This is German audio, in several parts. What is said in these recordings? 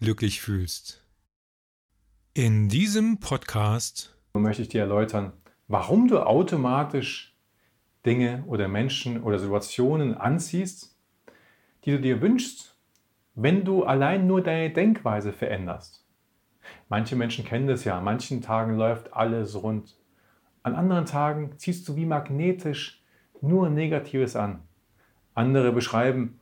glücklich fühlst. In diesem Podcast möchte ich dir erläutern, warum du automatisch Dinge oder Menschen oder Situationen anziehst, die du dir wünschst, wenn du allein nur deine Denkweise veränderst. Manche Menschen kennen das ja, an manchen Tagen läuft alles rund. An anderen Tagen ziehst du wie magnetisch nur Negatives an. Andere beschreiben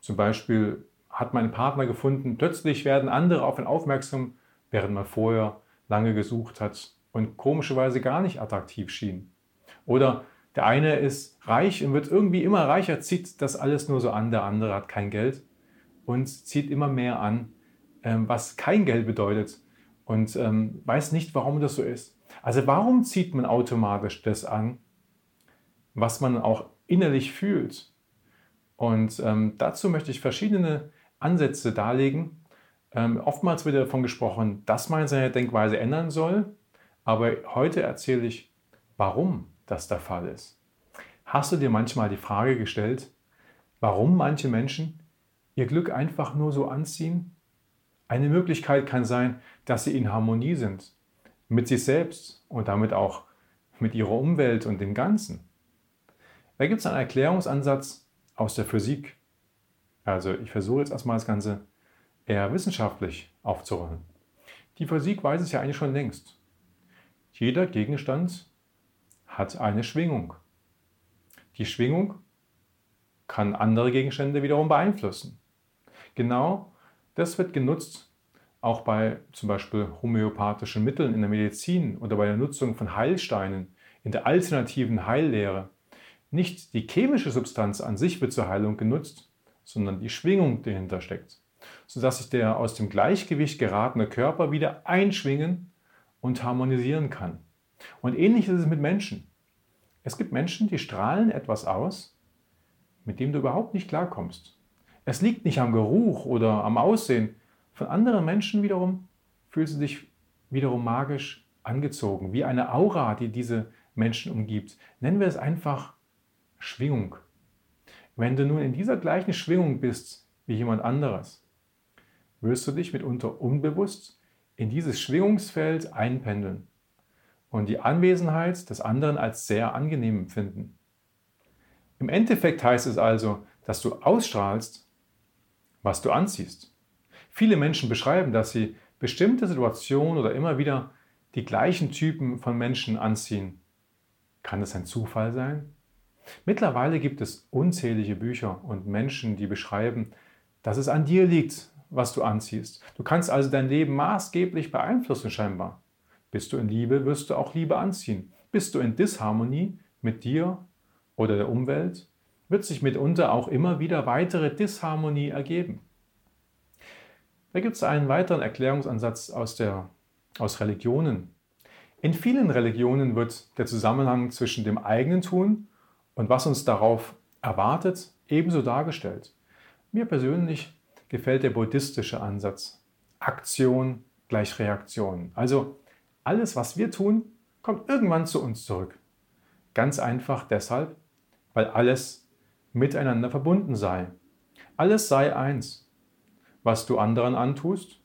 zum Beispiel hat mein Partner gefunden. Plötzlich werden andere auf ihn aufmerksam, während man vorher lange gesucht hat und komischerweise gar nicht attraktiv schien. Oder der eine ist reich und wird irgendwie immer reicher, zieht das alles nur so an, der andere hat kein Geld und zieht immer mehr an, ähm, was kein Geld bedeutet und ähm, weiß nicht, warum das so ist. Also warum zieht man automatisch das an, was man auch innerlich fühlt? Und ähm, dazu möchte ich verschiedene Ansätze darlegen. Ähm, oftmals wird davon gesprochen, dass man seine Denkweise ändern soll, aber heute erzähle ich, warum das der Fall ist. Hast du dir manchmal die Frage gestellt, warum manche Menschen ihr Glück einfach nur so anziehen? Eine Möglichkeit kann sein, dass sie in Harmonie sind mit sich selbst und damit auch mit ihrer Umwelt und dem Ganzen. Da gibt es einen Erklärungsansatz aus der Physik, also ich versuche jetzt erstmal das Ganze eher wissenschaftlich aufzurollen. Die Physik weiß es ja eigentlich schon längst. Jeder Gegenstand hat eine Schwingung. Die Schwingung kann andere Gegenstände wiederum beeinflussen. Genau das wird genutzt auch bei zum Beispiel homöopathischen Mitteln in der Medizin oder bei der Nutzung von Heilsteinen in der alternativen Heillehre. Nicht die chemische Substanz an sich wird zur Heilung genutzt, sondern die Schwingung, die dahinter steckt, sodass sich der aus dem Gleichgewicht geratene Körper wieder einschwingen und harmonisieren kann. Und ähnlich ist es mit Menschen. Es gibt Menschen, die strahlen etwas aus, mit dem du überhaupt nicht klarkommst. Es liegt nicht am Geruch oder am Aussehen. Von anderen Menschen wiederum fühlst du dich wiederum magisch angezogen, wie eine Aura, die diese Menschen umgibt. Nennen wir es einfach Schwingung. Wenn du nun in dieser gleichen Schwingung bist wie jemand anderes, wirst du dich mitunter unbewusst in dieses Schwingungsfeld einpendeln und die Anwesenheit des anderen als sehr angenehm empfinden. Im Endeffekt heißt es also, dass du ausstrahlst, was du anziehst. Viele Menschen beschreiben, dass sie bestimmte Situationen oder immer wieder die gleichen Typen von Menschen anziehen. Kann es ein Zufall sein? Mittlerweile gibt es unzählige Bücher und Menschen, die beschreiben, dass es an dir liegt, was du anziehst. Du kannst also dein Leben maßgeblich beeinflussen scheinbar. Bist du in Liebe, wirst du auch Liebe anziehen. Bist du in Disharmonie mit dir oder der Umwelt, wird sich mitunter auch immer wieder weitere Disharmonie ergeben. Da gibt es einen weiteren Erklärungsansatz aus, der, aus Religionen. In vielen Religionen wird der Zusammenhang zwischen dem eigenen Tun und was uns darauf erwartet, ebenso dargestellt. Mir persönlich gefällt der buddhistische Ansatz. Aktion gleich Reaktion. Also alles, was wir tun, kommt irgendwann zu uns zurück. Ganz einfach deshalb, weil alles miteinander verbunden sei. Alles sei eins. Was du anderen antust,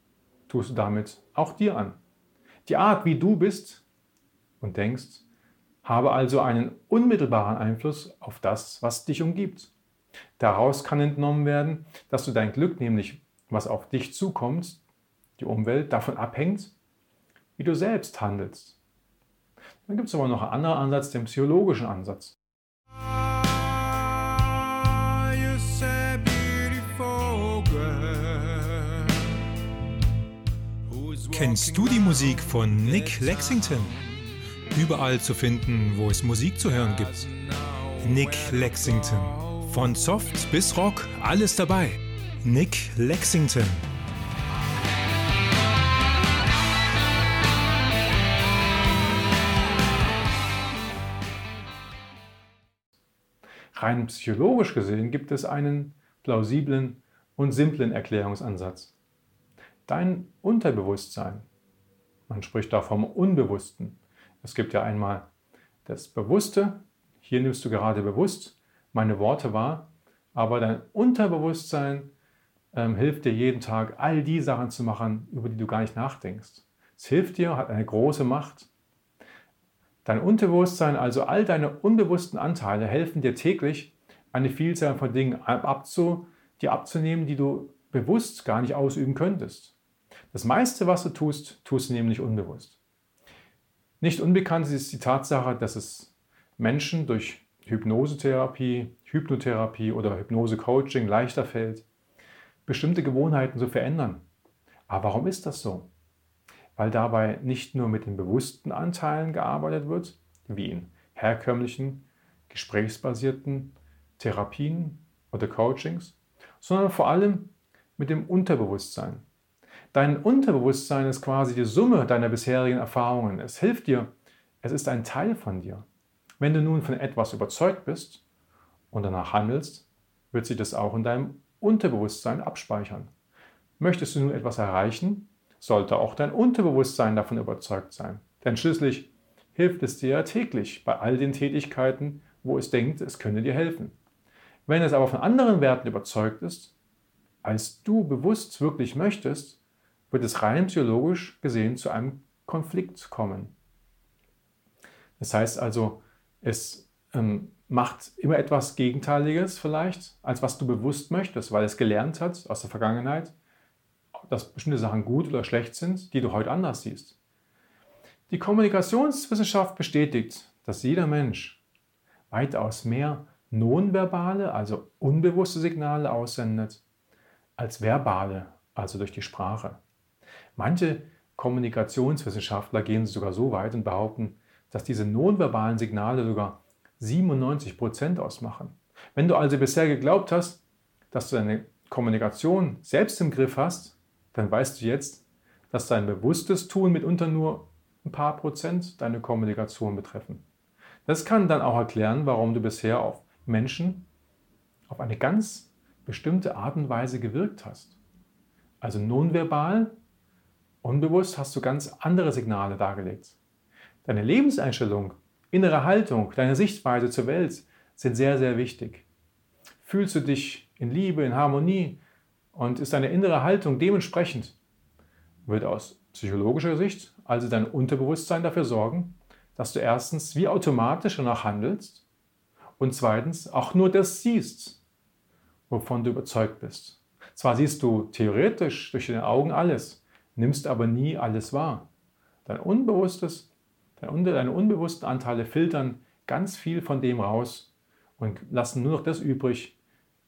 tust du damit auch dir an. Die Art, wie du bist und denkst, habe also einen unmittelbaren Einfluss auf das, was dich umgibt. Daraus kann entnommen werden, dass du dein Glück, nämlich was auf dich zukommt, die Umwelt, davon abhängt, wie du selbst handelst. Dann gibt es aber noch einen anderen Ansatz, den psychologischen Ansatz. Kennst du die Musik von Nick Lexington? überall zu finden, wo es Musik zu hören gibt. Nick Lexington. Von Soft bis Rock, alles dabei. Nick Lexington. Rein psychologisch gesehen gibt es einen plausiblen und simplen Erklärungsansatz. Dein Unterbewusstsein, man spricht da vom Unbewussten, es gibt ja einmal das Bewusste, hier nimmst du gerade bewusst meine Worte wahr, aber dein Unterbewusstsein ähm, hilft dir jeden Tag, all die Sachen zu machen, über die du gar nicht nachdenkst. Es hilft dir, hat eine große Macht. Dein Unterbewusstsein, also all deine unbewussten Anteile, helfen dir täglich, eine Vielzahl von Dingen abzu, dir abzunehmen, die du bewusst gar nicht ausüben könntest. Das meiste, was du tust, tust du nämlich unbewusst. Nicht unbekannt ist die Tatsache, dass es Menschen durch Hypnosetherapie, Hypnotherapie oder Hypnose-Coaching leichter fällt, bestimmte Gewohnheiten zu verändern. Aber warum ist das so? Weil dabei nicht nur mit den bewussten Anteilen gearbeitet wird, wie in herkömmlichen, gesprächsbasierten Therapien oder Coachings, sondern vor allem mit dem Unterbewusstsein. Dein Unterbewusstsein ist quasi die Summe deiner bisherigen Erfahrungen. Es hilft dir, es ist ein Teil von dir. Wenn du nun von etwas überzeugt bist und danach handelst, wird sich das auch in deinem Unterbewusstsein abspeichern. Möchtest du nun etwas erreichen, sollte auch dein Unterbewusstsein davon überzeugt sein. Denn schließlich hilft es dir ja täglich bei all den Tätigkeiten, wo es denkt, es könne dir helfen. Wenn es aber von anderen Werten überzeugt ist, als du bewusst wirklich möchtest, wird es rein psychologisch gesehen zu einem Konflikt kommen. Das heißt also, es ähm, macht immer etwas Gegenteiliges vielleicht, als was du bewusst möchtest, weil es gelernt hat aus der Vergangenheit, dass bestimmte Sachen gut oder schlecht sind, die du heute anders siehst. Die Kommunikationswissenschaft bestätigt, dass jeder Mensch weitaus mehr nonverbale, also unbewusste Signale aussendet, als verbale, also durch die Sprache. Manche Kommunikationswissenschaftler gehen sogar so weit und behaupten, dass diese nonverbalen Signale sogar 97 Prozent ausmachen. Wenn du also bisher geglaubt hast, dass du deine Kommunikation selbst im Griff hast, dann weißt du jetzt, dass dein bewusstes Tun mitunter nur ein paar Prozent deine Kommunikation betreffen. Das kann dann auch erklären, warum du bisher auf Menschen auf eine ganz bestimmte Art und Weise gewirkt hast. Also nonverbal, unbewusst hast du ganz andere Signale dargelegt. Deine Lebenseinstellung innere Haltung, deine Sichtweise zur Welt sind sehr, sehr wichtig. Fühlst du dich in Liebe, in Harmonie und ist deine innere Haltung dementsprechend, wird aus psychologischer Sicht also dein Unterbewusstsein dafür sorgen, dass du erstens wie automatisch danach handelst und zweitens auch nur das siehst, wovon du überzeugt bist. Zwar siehst du theoretisch durch deine Augen alles, nimmst aber nie alles wahr. Dein Unbewusstes Deine unbewussten Anteile filtern ganz viel von dem raus und lassen nur noch das übrig,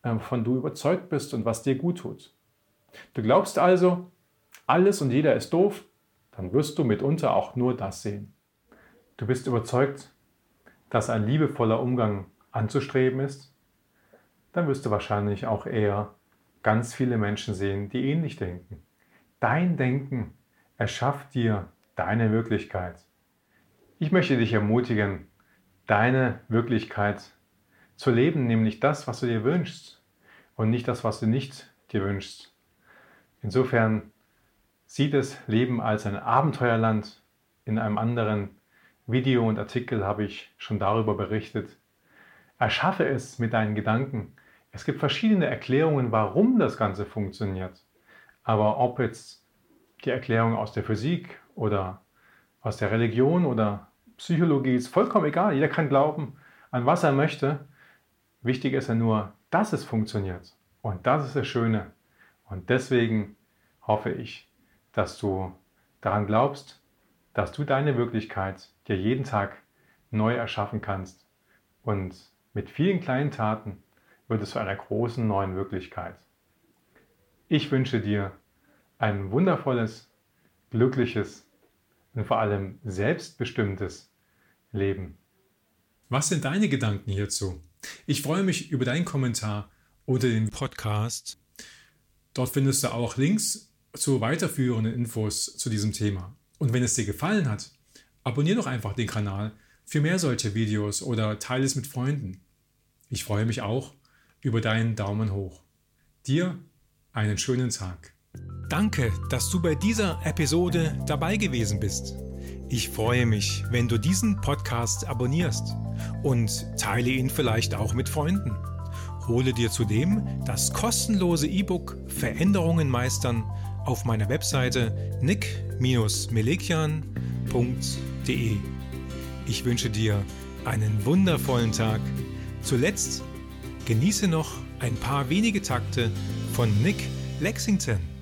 ähm, von du überzeugt bist und was dir gut tut. Du glaubst also, alles und jeder ist doof, dann wirst du mitunter auch nur das sehen. Du bist überzeugt, dass ein liebevoller Umgang anzustreben ist, dann wirst du wahrscheinlich auch eher ganz viele Menschen sehen, die ähnlich denken. Dein Denken erschafft dir deine Wirklichkeit. Ich möchte dich ermutigen, deine Wirklichkeit zu leben, nämlich das, was du dir wünschst und nicht das, was du nicht dir wünschst. Insofern sieht das Leben als ein Abenteuerland. In einem anderen Video und Artikel habe ich schon darüber berichtet. Erschaffe es mit deinen Gedanken. Es gibt verschiedene Erklärungen, warum das Ganze funktioniert. Aber ob jetzt die Erklärung aus der Physik oder aus der Religion oder Psychologie, ist vollkommen egal. Jeder kann glauben, an was er möchte. Wichtig ist ja nur, dass es funktioniert. Und das ist das Schöne. Und deswegen hoffe ich, dass du daran glaubst, dass du deine Wirklichkeit dir jeden Tag neu erschaffen kannst. Und mit vielen kleinen Taten wird es zu einer großen neuen Wirklichkeit. Ich wünsche dir ein wundervolles, glückliches und vor allem selbstbestimmtes Leben. Was sind deine Gedanken hierzu? Ich freue mich über deinen Kommentar unter dem Podcast. Dort findest du auch Links zu weiterführenden Infos zu diesem Thema. Und wenn es dir gefallen hat, abonniere doch einfach den Kanal für mehr solche Videos oder teile es mit Freunden. Ich freue mich auch über deinen Daumen hoch. Dir einen schönen Tag. Danke, dass du bei dieser Episode dabei gewesen bist. Ich freue mich, wenn du diesen Podcast abonnierst und teile ihn vielleicht auch mit Freunden. Hole dir zudem das kostenlose E-Book Veränderungen meistern auf meiner Webseite nick-melekian.de. Ich wünsche dir einen wundervollen Tag. Zuletzt genieße noch ein paar wenige Takte von Nick Lexington.